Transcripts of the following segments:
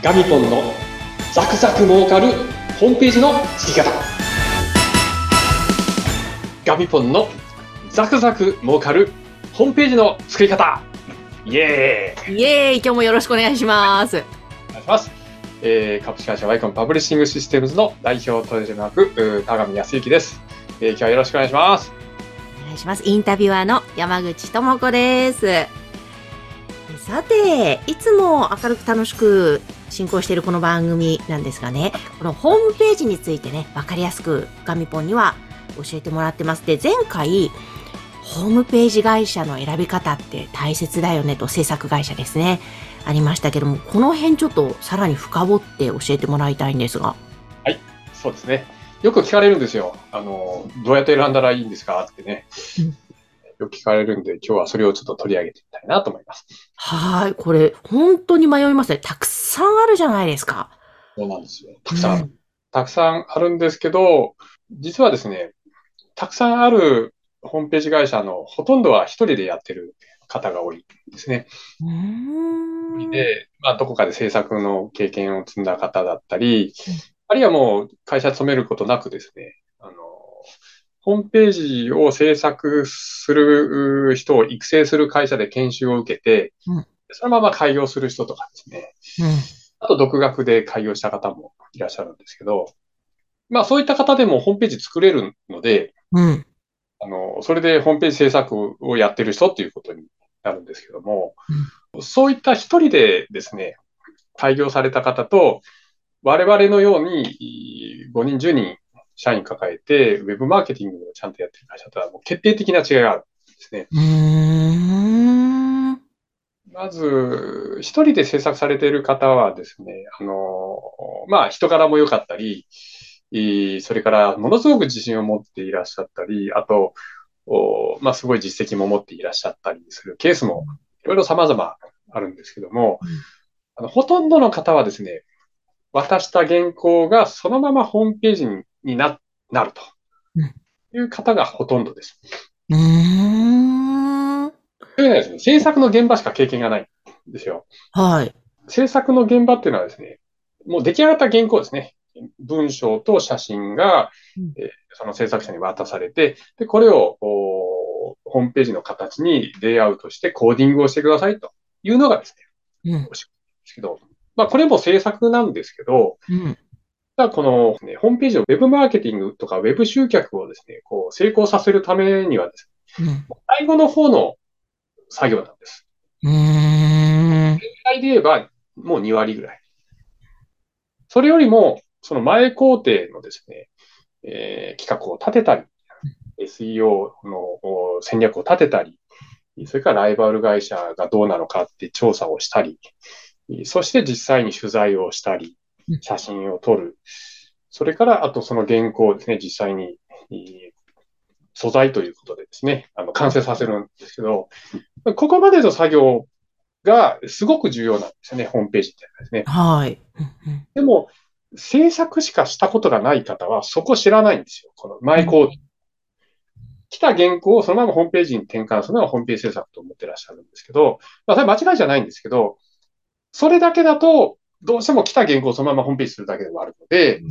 ガミポンのザクザク儲かるホームページの作り方。ガミポンのザクザク儲かるホームページの作り方。イエーイ。イエーイ。今日もよろしくお願いします。お願いします、えー、株式会社ワイコンパブリッシングシステムズの代表取締役田上康之です、えー、今日はよろしくお願いします。お願いします。インタビュアーの山口智子です。さて、いつも明るく楽しく進行しているこの番組なんですがね、このホームページについてね、わかりやすくガミポンには教えてもらってます。で、前回、ホームページ会社の選び方って大切だよねと制作会社ですね。ありましたけども、この辺ちょっとさらに深掘って教えてもらいたいんですが。そうですねよく聞かれるんですよあのどうやって選んだらいいんですかってね、うんよく聞かれるんで今日はそれをちょっと取り上げてみたいなと思いますはい、これ、本当に迷いますね。たくさんあるじゃないですか。そうなんですよ。たくさん、うんたくさんあるんですけど、実はですね、たくさんあるホームページ会社のほとんどは一人でやってる方が多いですね。で、まあ、どこかで制作の経験を積んだ方だったりうん、あるいはもう会社勤めることなくですね、あの、ホームページを制作する人を育成する会社で研修を受けてうん、そのまま開業する人とかですね、あと独学で開業した方もいらっしゃるんですけど、まあそういった方でもホームページ作れるので、うん。うん。あの、それでホームページ制作をやってる人っていうことになるんですけども、そういった一人でですね、開業された方と、我々のように5人、10人社員抱えて、ウェブマーケティングをちゃんとやってる会社とはもう決定的な違いがあるんですね。まず、一人で制作されている方はですね、あの、まあ、人柄も良かったり、えーそれから、ものすごく自信を持っていらっしゃったり、あと、おまあ、すごい実績も持っていらっしゃったりするケースも、いろいろ様々あるんですけどもうん、あのほとんどの方はですね、渡した原稿がそのままホームページににななるという方がほとんどです。うーん。というのはですね、制作の現場しか経験がないんですよ。はい。制作の現場っていうのはですね、もう出来上がった原稿ですね。文章と写真が、うんえーその制作者に渡されて、で、これをおホームページの形にレイアウトしてコーディングをしてくださいというのがですね、うん。ですけど、まあこれも制作なんですけど、うん。この、ね、ホームページをウェブマーケティングとかウェブ集客をですね、こう成功させるためにはですね、うん。最後の方の作業なんです。うーん。最で言えば、もう2割ぐらい。それよりも、その前工程のですね、えー企画を立てたり、SEO のお戦略を立てたり、それからライバル会社がどうなのかって調査をしたり、そして実際に取材をしたりうん、写真を撮る。それから、あとその原稿をですね、実際に、えー素材ということでですね、あの、完成させるんですけど、ここまでの作業がすごく重要なんですよね、ホームページってですね。はい。うんうんでも、制作しかしたことがない方はそこ知らないんですよ。この前工程。来た原稿をそのままホームページに転換するのがホームページ制作と思ってらっしゃるんですけど、まあ、それは間違いじゃないんですけど、それだけだと、どうしても来た原稿をそのままホームページするだけでもあるので、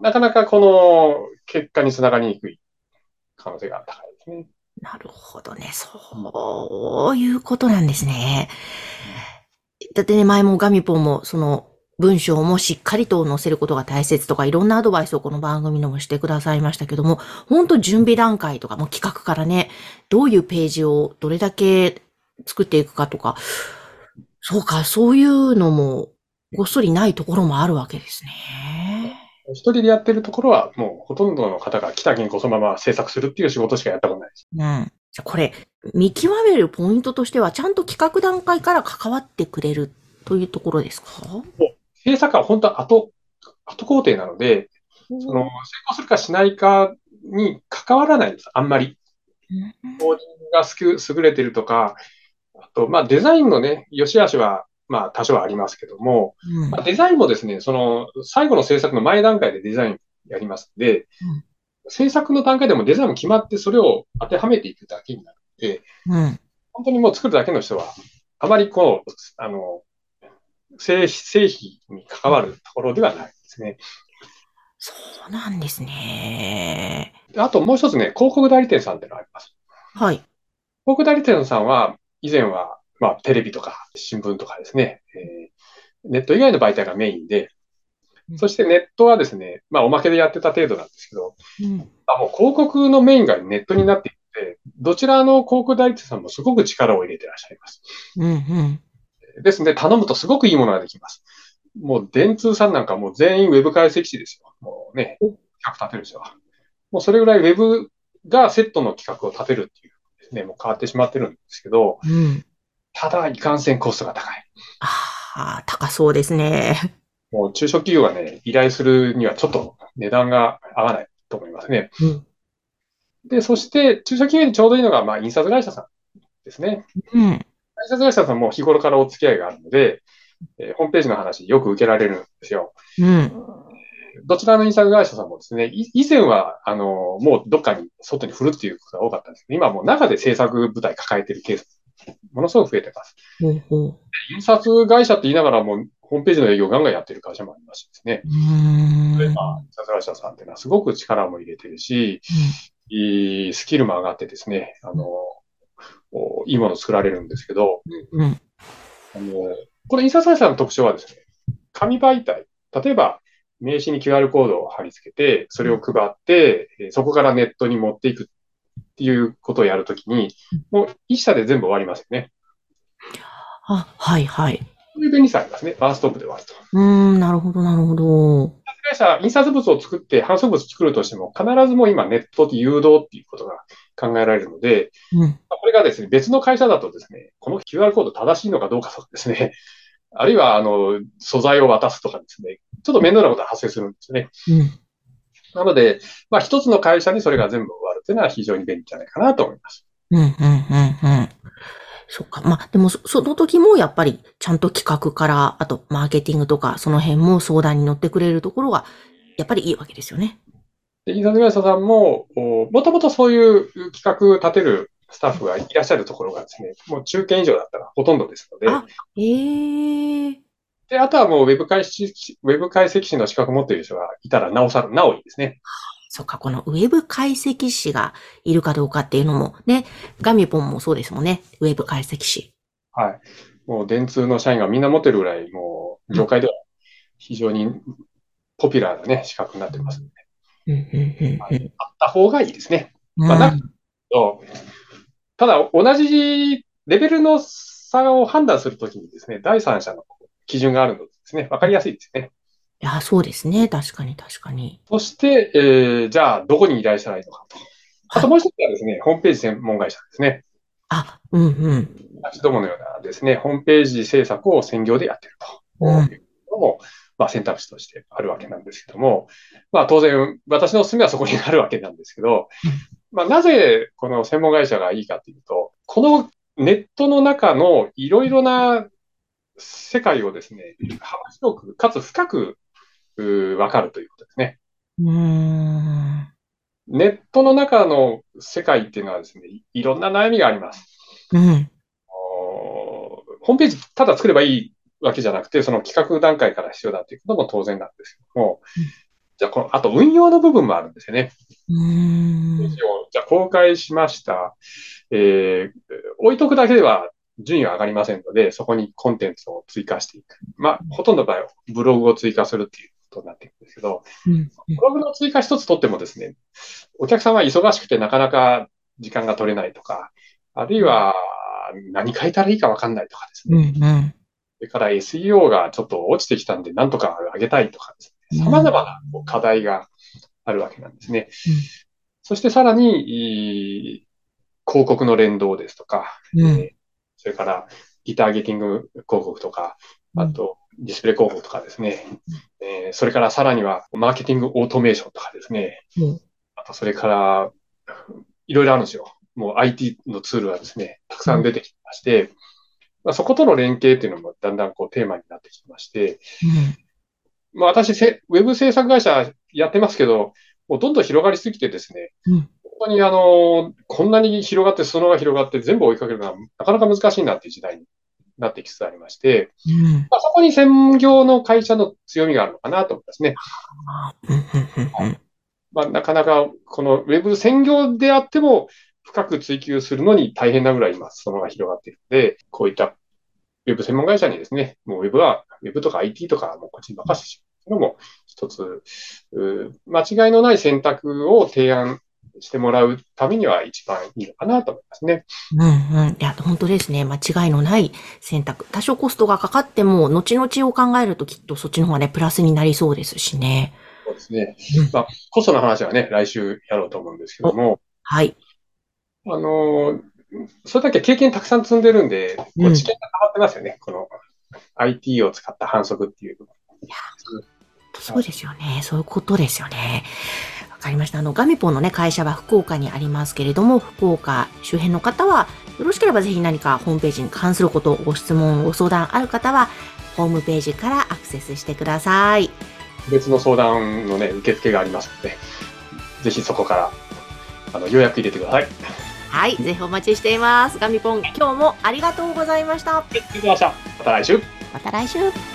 なかなかこの結果につながりにくい可能性が高いですね。なるほどね。そういうことなんですね。だってね、前もガミポンも、その、文章もしっかりと載せることが大切とか、いろんなアドバイスをこの番組でもしてくださいましたけども、本当準備段階とか、も企画からね、どういうページをどれだけ作っていくかとか、そうか、そういうのも、ごっそりないところもあるわけですね。一人でやってるところは、もうほとんどの方が来た原稿をそのまま制作するっていう仕事しかやったことないです。うん。じゃあこれ、見極めるポイントとしては、ちゃんと企画段階から関わってくれるというところですか？制作は本当は後、後工程なので、その、成功するかしないかに関わらないんです、あんまり。うんコーディングがすく優れてるとか、あと、まあ、デザインのね、良し悪しは、まあ、多少ありますけども、うんまあ、デザインもですね、その、最後の制作の前段階でデザインやりますんで、うん制作の段階でもデザインも決まって、それを当てはめていくだけになるので、うん。本当にもう作るだけの人は、あまりこう、あの、製製費に関わるところではないですね。そうなんですね。あともう一つね、広告代理店さんってのがあります。はい。広告代理店さんは、以前は、まあ、テレビとか新聞とかですね、えーネット以外の媒体がメインでうん、そしてネットはですね、まあ、おまけでやってた程度なんですけど、うん。あもう広告のメインがネットになっていて、どちらの広告代理店さんもすごく力を入れてらっしゃいます。うん。うん。ですので、頼むとすごくいいものができます。もう、電通さんなんかもう全員ウェブ解析士ですよ。もうね、お企画立てる人は。もうそれぐらいウェブがセットの企画を立てるっていうですね、もう変わってしまってるんですけど、うん。ただ、いかんせんコストが高い。ああ、高そうですね。もう中小企業がね、依頼するにはちょっと値段が合わないと思いますね。うん。で、そして中小企業にちょうどいいのが、まあ、印刷会社さんですね。うん。印刷会社さんも日頃からお付き合いがあるので、えーホームページの話よく受けられるんですよ。うん。どちらの印刷会社さんもですね、い以前は、あの、もうどっかに外に振るっていうことが多かったんですけど、今はもう中で制作部隊抱えてるケース、ものすごく増えてます。ほうほう。印刷会社って言いながらもうホームページの営業ガンガンやってる会社もありますしですね。例えば、印刷会社さんっていうのはすごく力も入れてるし、いいスキルも上がってですね、あの、おいいものを作られるんですけど、うん。うん。あの、この印刷会社の特徴はですね、紙媒体、例えば名刺に QR コードを貼り付けて、それを配って、えーそこからネットに持っていくっていうことをやるときに、もう一社で全部終わりますよね。あ、はいはい。そういう便利さありますね。ワンストップで終わると。うーん、なるほど、なるほど。会社、印刷物を作って、販送物作るとしても、必ずもう今ネットで誘導っていうことが考えられるので、うん。まあこれがですね、別の会社だとですね、この QR コード正しいのかどうかとかですね、あるいは、あの、素材を渡すとかですね、ちょっと面倒なことが発生するんですね。うん。なので、まあ、一つの会社にそれが全部っていうのは非常に便利じゃないかなと思います。うん、うん、うん、うん。そっか。まあ、でもそ、その時もやっぱり、ちゃんと企画から、あと、マーケティングとか、その辺も相談に乗ってくれるところが、やっぱりいいわけですよね。で、印刷会社さんも、おもともとそういう企画立てるスタッフがいらっしゃるところがですね、もう中堅以上だったらほとんどですので、あええで、あとはもうウェブ解析士、ウェブ解析士の資格を持っている人がいたらなおさら、なおいいですね。そっか、このウェブ解析士がいるかどうかっていうのも、ね、ガミポンもそうですもんね。ウェブ解析士。はい。もう電通の社員がみんな持ってるぐらい、もう業界では非常にポピュラーなね、資格になってます。うん、うん、うん、うんあった方がいいですね。うん。まあなとただ、同じレベルの差を判断するときにですね、第三者の基準があるのでですね、わかりやすいですね。いや、そうですね。確かに、確かに。そして、えー、じゃあ、どこに依頼したらいいのかと。あともう一つはですね、ホームページ専門会社ですね。あ、うん、うん。私どものようなですね、ホームページ制作を専業でやっていると。うんいうのも、まあ選択肢としてあるわけなんですけども、まあ当然、私のおすすめはそこにあるわけなんですけど、まあなぜこの専門会社がいいかというと、このネットの中のいろいろな世界をですね、幅広く、かつ深くうわかるということですね。うーん。ネットの中の世界っていうのはですね、いいろんな悩みがあります。うん。ホームページただ作ればいいわけじゃなくて、その企画段階から必要だということも当然なんですけども、うんじゃあこの、あと運用の部分もあるんですよね。うーん。じゃあ公開しました。えー、置いとくだけでは順位は上がりませんので、そこにコンテンツを追加していく。まあ、ほとんどの場合はブログを追加するっていうことになっていくんですけど、うん。ブログの追加一つ取ってもですね、お客さんは忙しくてなかなか時間が取れないとか、あるいは何書いたらいいかわかんないとかですうね。ん。うん。それから SEO がちょっと落ちてきたんで、なんとか上げたいとかですね。うん様々な課題があるわけなんですね。そしてさらに、広告の連動ですとか、うん。えーそれからリターゲティング広告とか、あとディスプレイ広告とかですね。えーそれからさらにはマーケティングオートメーションとかですね。うん。あとそれから、いろいろあるんですよ。もう IT のツールがですね、たくさん出てきまして、まあ、そことの連携っていうのもだんだんこうテーマになってきまして、まあ私せ、ウェブ制作会社やってますけど、もうどんどん広がりすぎてですね、うん。本当にあの、こんなに広がって、裾野が広がって全部追いかけるのはなかなか難しいなっていう時代になってきつつありまして、うん。まあ、そこに専業の会社の強みがあるのかなと思いますね。まあ、なかなかこのウェブ専業であっても深く追求するのに大変なぐらい今裾野が広がっているので、こういったウェブ専門会社にですね、もうウェブは、ウェブとか IT とかもうこっちに任せてしまうのも一つ、う間違いのない選択を提案してもらうためには一番いいのかなと思いますね。うんうん。いや、本当ですね。間違いのない選択。多少コストがかかっても、後々を考えるときっとそっちの方がね、プラスになりそうですしね。そうですねうん。まあ、コストの話はね、来週やろうと思うんですけども、はい。あのーそれだけ経験たくさん積んでるんで、こううん知見が変わってますよね。この IT を使った反則っていう。そうですよね。そういうことですよね。わかりました。あの、ガミポンのね、会社は福岡にありますけれども、福岡周辺の方は、よろしければぜひ何かホームページに関すること、ご質問、ご相談ある方は、ホームページからアクセスしてください。別の相談のね、受付がありますので、ぜひそこから、あの、予約入れてください。はい。ぜひお待ちしています。ガミポン、今日もありがとうございました。ありがとうございました。また来週。また来週。